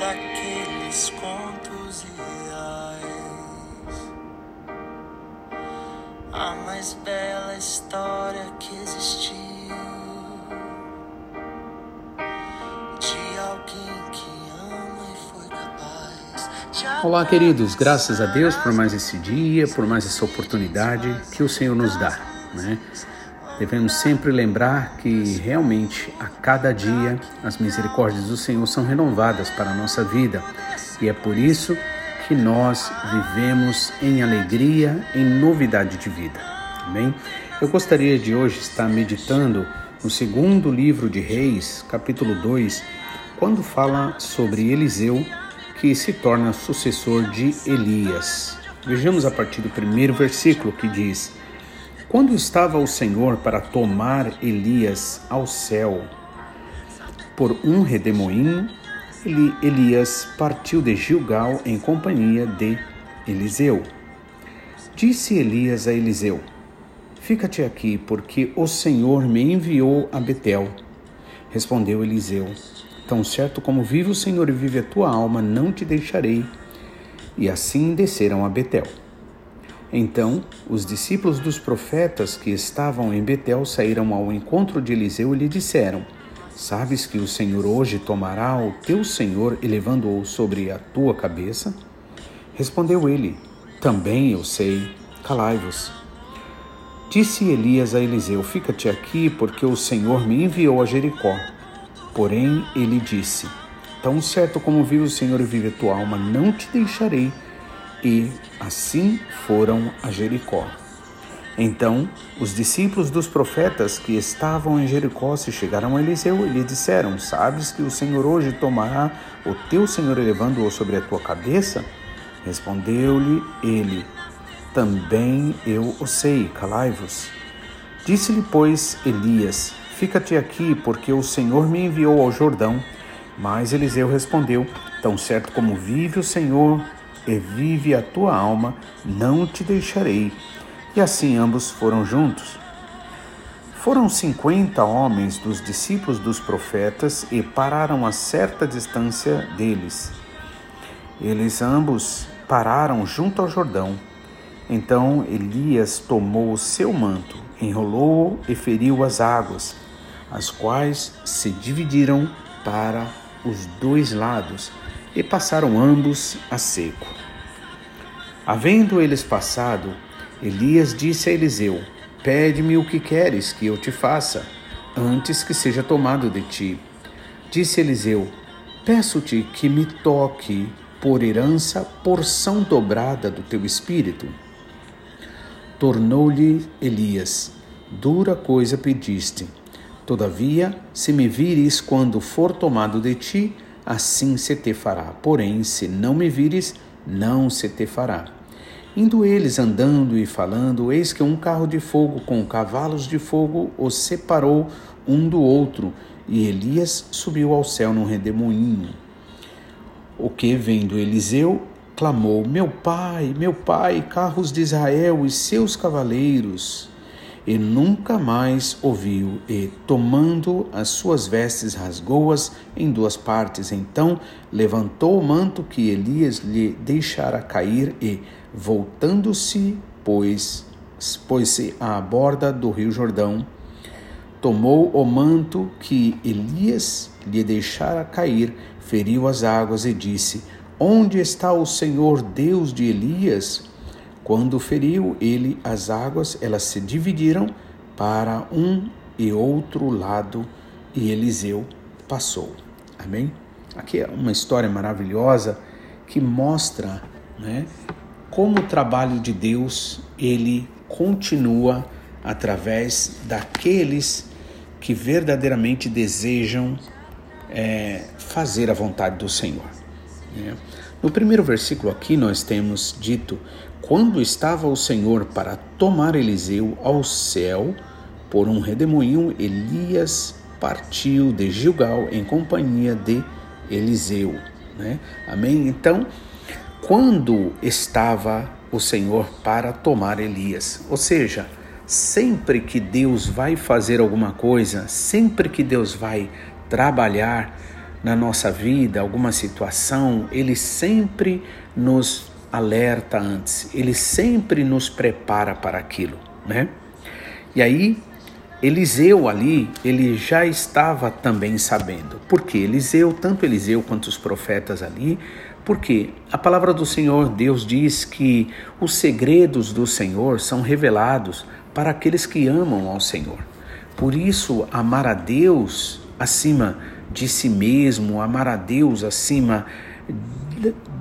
daqueles contos reais. A mais bela história que existiu de alguém que ama e foi capaz Olá, queridos, graças a Deus por mais esse dia, por mais essa oportunidade que o Senhor nos dá. Né? Devemos sempre lembrar que realmente a cada dia as misericórdias do Senhor são renovadas para a nossa vida e é por isso que nós vivemos em alegria, em novidade de vida. Amém? Eu gostaria de hoje estar meditando no segundo livro de Reis, capítulo 2, quando fala sobre Eliseu que se torna sucessor de Elias. Vejamos a partir do primeiro versículo que diz: Quando estava o Senhor para tomar Elias ao céu por um redemoinho, Eli Elias partiu de Gilgal em companhia de Eliseu. Disse Elias a Eliseu: Fica-te aqui, porque o Senhor me enviou a Betel. Respondeu Eliseu: Tão certo como vive o Senhor e vive a tua alma, não te deixarei. E assim desceram a Betel. Então os discípulos dos profetas que estavam em Betel saíram ao encontro de Eliseu e lhe disseram: Sabes que o Senhor hoje tomará o teu Senhor elevando-o sobre a tua cabeça? Respondeu ele: Também eu sei, calai-vos. Disse Elias a Eliseu: Fica-te aqui, porque o Senhor me enviou a Jericó. Porém, ele disse: Tão certo como vive o Senhor e vive a tua alma, não te deixarei. E assim foram a Jericó. Então, os discípulos dos profetas que estavam em Jericó se chegaram a Eliseu e lhe disseram: Sabes que o Senhor hoje tomará o teu Senhor elevando-o sobre a tua cabeça? Respondeu-lhe ele: Também eu o sei, calai-vos. Disse-lhe, pois, Elias: Fica-te aqui, porque o Senhor me enviou ao Jordão. Mas Eliseu respondeu: Tão certo como vive o Senhor e vive a tua alma, não te deixarei. E assim ambos foram juntos. Foram cinquenta homens dos discípulos dos profetas e pararam a certa distância deles. Eles ambos pararam junto ao Jordão. Então Elias tomou o seu manto, enrolou-o e feriu as águas, as quais se dividiram para os dois lados e passaram ambos a seco. Havendo eles passado, Elias disse a Eliseu: Pede-me o que queres que eu te faça, antes que seja tomado de ti. Disse Eliseu: Peço-te que me toque por herança porção dobrada do teu espírito. Tornou-lhe Elias: Dura coisa pediste. Todavia, se me vires quando for tomado de ti, assim se te fará. Porém, se não me vires, não se te fará. Indo eles andando e falando, eis que um carro de fogo com cavalos de fogo os separou um do outro, e Elias subiu ao céu num redemoinho. O que, vendo Eliseu, clamou: Meu pai, meu pai, carros de Israel e seus cavaleiros. E nunca mais ouviu, e, tomando as suas vestes, rasgou-as em duas partes. Então levantou o manto que Elias lhe deixara cair e, voltando-se, pôs, pôs-se à borda do rio Jordão, tomou o manto que Elias lhe deixara cair, feriu as águas e disse: Onde está o Senhor Deus de Elias? Quando feriu ele as águas, elas se dividiram para um e outro lado, e Eliseu passou. Amém? Aqui é uma história maravilhosa que mostra, né, como o trabalho de Deus ele continua através daqueles que verdadeiramente desejam é, fazer a vontade do Senhor. Né? No primeiro versículo aqui nós temos dito: quando estava o Senhor para tomar Eliseu ao céu por um redemoinho, Elias partiu de Gilgal em companhia de Eliseu. Né? Amém? Então, quando estava o Senhor para tomar Elias? Ou seja, sempre que Deus vai fazer alguma coisa, sempre que Deus vai trabalhar, na nossa vida, alguma situação, ele sempre nos alerta antes, ele sempre nos prepara para aquilo, né? E aí, Eliseu ali, ele já estava também sabendo. Por quê? Eliseu, tanto Eliseu quanto os profetas ali, porque a palavra do Senhor, Deus diz que os segredos do Senhor são revelados para aqueles que amam ao Senhor. Por isso, amar a Deus acima de si mesmo, amar a Deus acima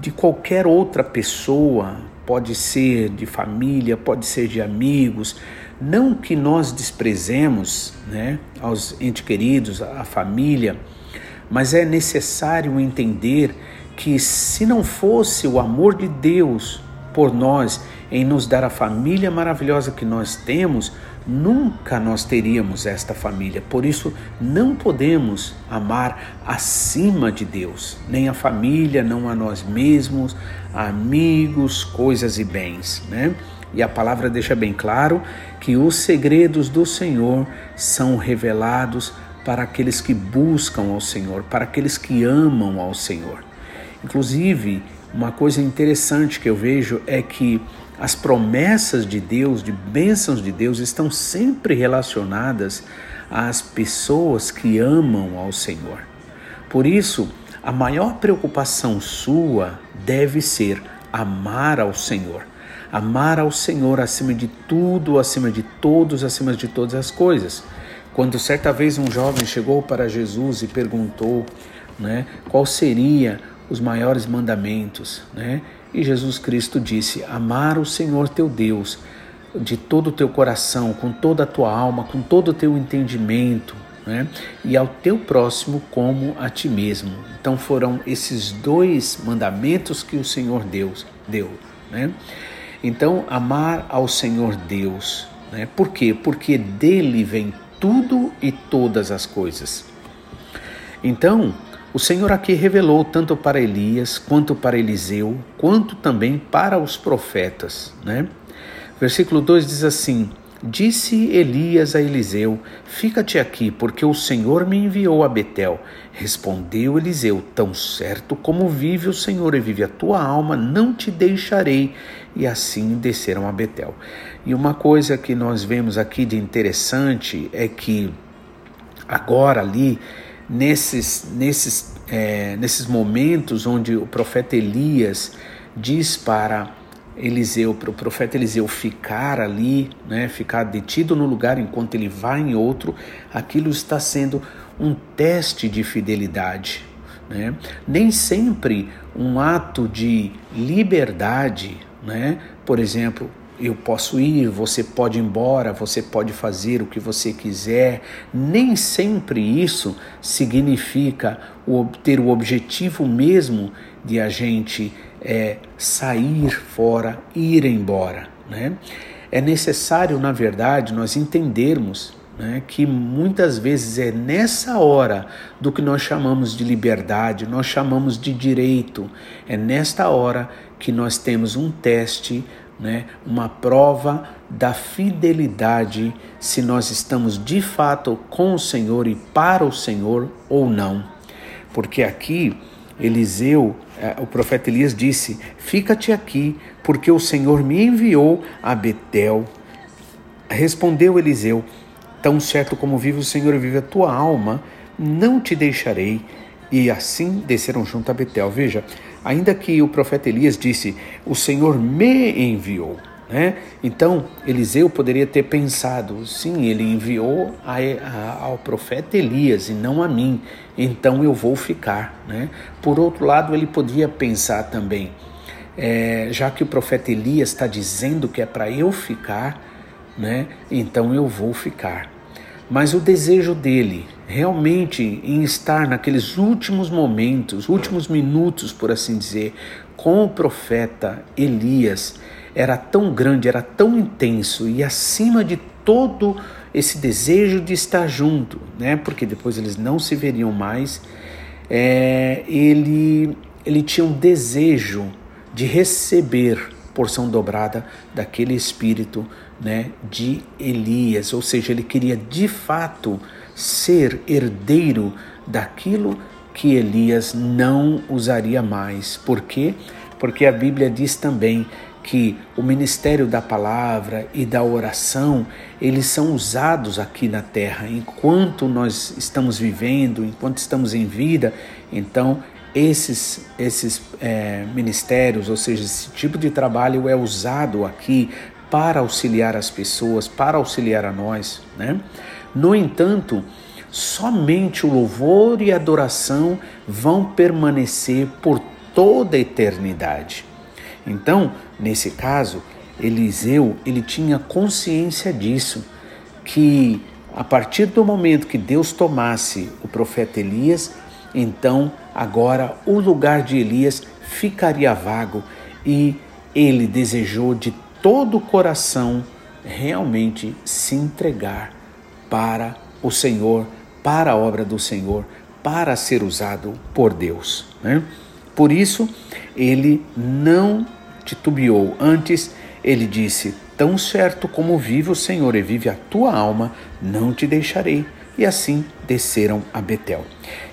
de qualquer outra pessoa, pode ser de família, pode ser de amigos, não que nós desprezemos né, aos entes queridos, a família, mas é necessário entender que se não fosse o amor de Deus por nós em nos dar a família maravilhosa que nós temos, nunca nós teríamos esta família. Por isso, não podemos amar acima de Deus, nem a família, não a nós mesmos, amigos, coisas e bens, né? E a palavra deixa bem claro que os segredos do Senhor são revelados para aqueles que buscam ao Senhor, para aqueles que amam ao Senhor. Inclusive, uma coisa interessante que eu vejo é que as promessas de Deus, de bênçãos de Deus, estão sempre relacionadas às pessoas que amam ao Senhor. Por isso, a maior preocupação sua deve ser amar ao Senhor. Amar ao Senhor acima de tudo, acima de todos, acima de todas as coisas. Quando certa vez um jovem chegou para Jesus e perguntou né, qual seria os maiores mandamentos, né? E Jesus Cristo disse: Amar o Senhor teu Deus de todo o teu coração, com toda a tua alma, com todo o teu entendimento, né? e ao teu próximo como a ti mesmo. Então foram esses dois mandamentos que o Senhor Deus deu. Né? Então, amar ao Senhor Deus. Né? Por quê? Porque dele vem tudo e todas as coisas. Então, o Senhor aqui revelou tanto para Elias, quanto para Eliseu, quanto também para os profetas. Né? Versículo 2 diz assim: Disse Elias a Eliseu: Fica-te aqui, porque o Senhor me enviou a Betel. Respondeu Eliseu: Tão certo como vive o Senhor e vive a tua alma, não te deixarei. E assim desceram a Betel. E uma coisa que nós vemos aqui de interessante é que agora ali nesses, nesses, é, nesses momentos onde o profeta Elias diz para Eliseu, para o profeta Eliseu ficar ali, né, ficar detido no lugar enquanto ele vai em outro, aquilo está sendo um teste de fidelidade. Né? Nem sempre um ato de liberdade, né? por exemplo, eu posso ir, você pode ir embora, você pode fazer o que você quiser. Nem sempre isso significa ter o objetivo mesmo de a gente é, sair fora, ir embora. Né? É necessário, na verdade, nós entendermos né, que muitas vezes é nessa hora do que nós chamamos de liberdade, nós chamamos de direito, é nesta hora que nós temos um teste né, uma prova da fidelidade se nós estamos de fato com o Senhor e para o Senhor ou não. Porque aqui Eliseu, eh, o profeta Elias disse: Fica-te aqui, porque o Senhor me enviou a Betel. Respondeu Eliseu: Tão certo como vive o Senhor vive a tua alma, não te deixarei. E assim desceram junto a Betel. Veja, Ainda que o profeta Elias disse: O Senhor me enviou. Né? Então, Eliseu poderia ter pensado: sim, ele enviou a, a, ao profeta Elias e não a mim, então eu vou ficar. Né? Por outro lado, ele podia pensar também: é, já que o profeta Elias está dizendo que é para eu ficar, né? então eu vou ficar. Mas o desejo dele, realmente em estar naqueles últimos momentos, últimos minutos, por assim dizer, com o profeta Elias, era tão grande, era tão intenso e acima de todo esse desejo de estar junto, né? Porque depois eles não se veriam mais. É, ele ele tinha um desejo de receber porção dobrada daquele espírito né, de Elias, ou seja, ele queria de fato ser herdeiro daquilo que Elias não usaria mais. Por quê? Porque a Bíblia diz também que o ministério da palavra e da oração, eles são usados aqui na terra. Enquanto nós estamos vivendo, enquanto estamos em vida, então esses, esses é, ministérios, ou seja, esse tipo de trabalho é usado aqui para auxiliar as pessoas, para auxiliar a nós. Né? No entanto, somente o louvor e a adoração vão permanecer por toda a eternidade. Então, nesse caso, Eliseu, ele tinha consciência disso, que a partir do momento que Deus tomasse o profeta Elias, então agora o lugar de Elias ficaria vago e ele desejou de todo o coração realmente se entregar para o Senhor, para a obra do Senhor, para ser usado por Deus. Né? Por isso, ele não titubeou. Antes, ele disse: Tão certo como vive o Senhor e vive a tua alma, não te deixarei. E assim desceram a Betel.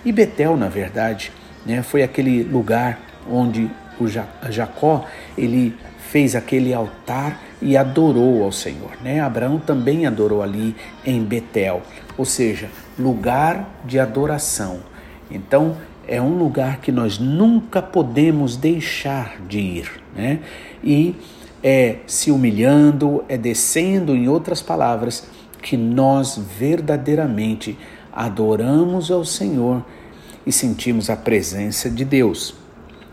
E Betel, na verdade, né, foi aquele lugar onde o Jacó ele fez aquele altar e adorou ao Senhor. Né? Abraão também adorou ali em Betel, ou seja, lugar de adoração. Então, é um lugar que nós nunca podemos deixar de ir, né? E é se humilhando, é descendo, em outras palavras, que nós verdadeiramente adoramos ao Senhor e sentimos a presença de Deus.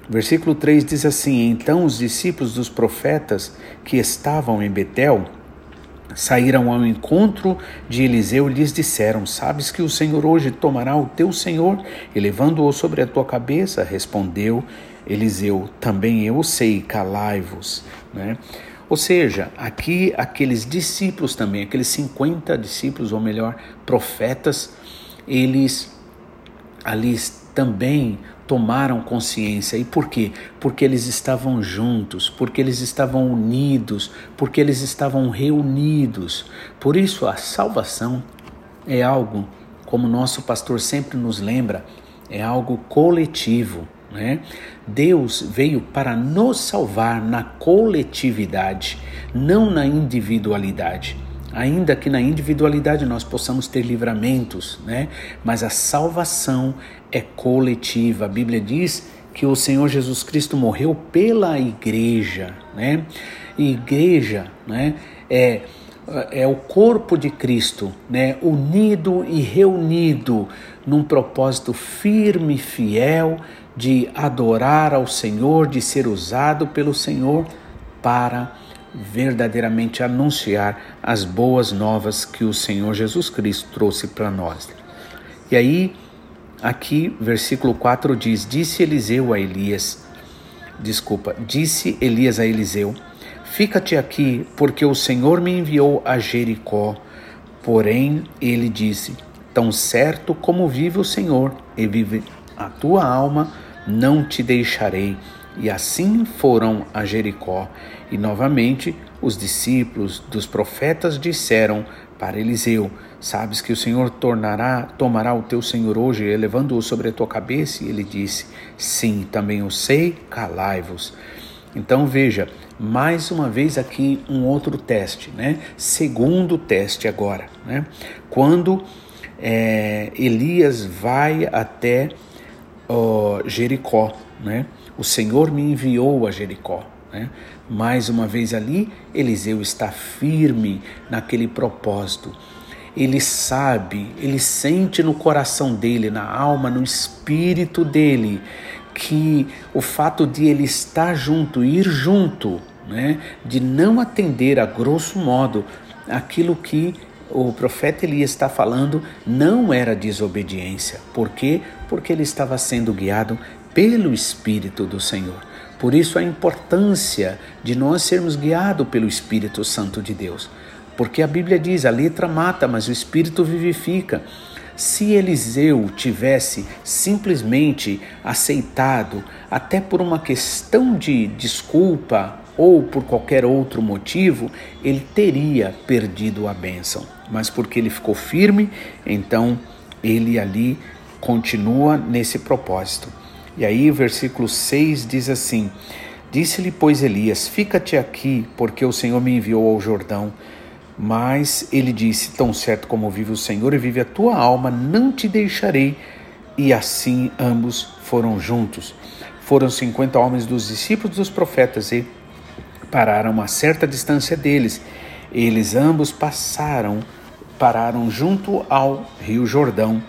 Versículo 3 diz assim: Então os discípulos dos profetas que estavam em Betel saíram ao encontro de Eliseu e lhes disseram: Sabes que o Senhor hoje tomará o teu Senhor e levando-o sobre a tua cabeça? Respondeu Eliseu: Também eu sei, calai-vos. Né? Ou seja, aqui aqueles discípulos também, aqueles 50 discípulos, ou melhor, profetas, eles ali também tomaram consciência. E por quê? Porque eles estavam juntos, porque eles estavam unidos, porque eles estavam reunidos. Por isso, a salvação é algo, como nosso pastor sempre nos lembra, é algo coletivo. Né? Deus veio para nos salvar na coletividade, não na individualidade ainda que na individualidade nós possamos ter livramentos, né? Mas a salvação é coletiva. A Bíblia diz que o Senhor Jesus Cristo morreu pela igreja, né? igreja, né? É é o corpo de Cristo, né, unido e reunido num propósito firme e fiel de adorar ao Senhor, de ser usado pelo Senhor para verdadeiramente anunciar as boas novas que o Senhor Jesus Cristo trouxe para nós. E aí, aqui, versículo 4 diz: Disse Eliseu a Elias, desculpa, disse Elias a Eliseu: Fica-te aqui, porque o Senhor me enviou a Jericó. Porém, ele disse: Tão certo como vive o Senhor e vive a tua alma, não te deixarei. E assim foram a Jericó. E novamente os discípulos dos profetas disseram para Eliseu: Sabes que o Senhor tornará, tomará o teu Senhor hoje, elevando-o sobre a tua cabeça? E ele disse: Sim, também o sei, calai-vos. Então veja, mais uma vez aqui um outro teste, né? Segundo teste agora, né? Quando é, Elias vai até ó, Jericó, né? O Senhor me enviou a Jericó. Né? Mais uma vez ali, Eliseu está firme naquele propósito. Ele sabe, ele sente no coração dele, na alma, no espírito dele, que o fato de ele estar junto, ir junto, né, de não atender a grosso modo aquilo que o profeta Elias está falando, não era desobediência. Por quê? Porque ele estava sendo guiado pelo Espírito do Senhor. Por isso a importância de nós sermos guiados pelo Espírito Santo de Deus. Porque a Bíblia diz: a letra mata, mas o Espírito vivifica. Se Eliseu tivesse simplesmente aceitado, até por uma questão de desculpa ou por qualquer outro motivo, ele teria perdido a bênção. Mas porque ele ficou firme, então ele ali continua nesse propósito. E aí o versículo 6 diz assim: Disse-lhe, pois, Elias: Fica-te aqui, porque o Senhor me enviou ao Jordão. Mas ele disse: Tão certo como vive o Senhor e vive a tua alma, não te deixarei. E assim ambos foram juntos. Foram cinquenta homens dos discípulos dos profetas e pararam a certa distância deles. Eles ambos passaram, pararam junto ao rio Jordão.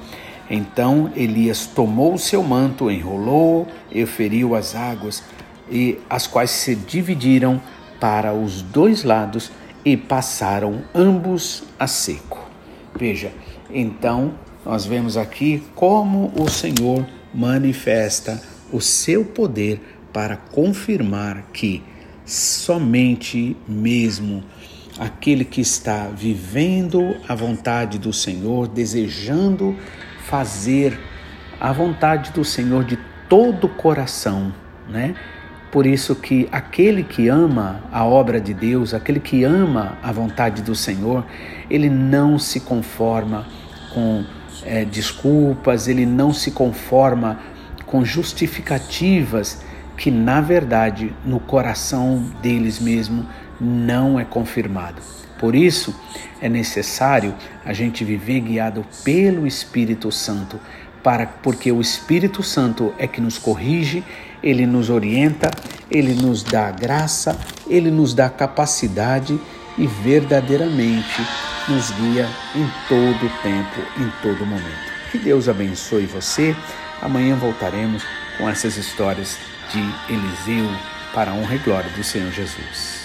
Então Elias tomou o seu manto, enrolou e feriu as águas e as quais se dividiram para os dois lados e passaram ambos a seco. Veja, então nós vemos aqui como o Senhor manifesta o seu poder para confirmar que somente mesmo aquele que está vivendo a vontade do Senhor, desejando fazer a vontade do Senhor de todo o coração, né? Por isso que aquele que ama a obra de Deus, aquele que ama a vontade do Senhor, ele não se conforma com é, desculpas, ele não se conforma com justificativas que, na verdade, no coração deles mesmo não é confirmado. Por isso, é necessário a gente viver guiado pelo Espírito Santo, para porque o Espírito Santo é que nos corrige, ele nos orienta, ele nos dá graça, ele nos dá capacidade e verdadeiramente nos guia em todo tempo, em todo momento. Que Deus abençoe você. Amanhã voltaremos com essas histórias de Eliseu para a honra e glória do Senhor Jesus.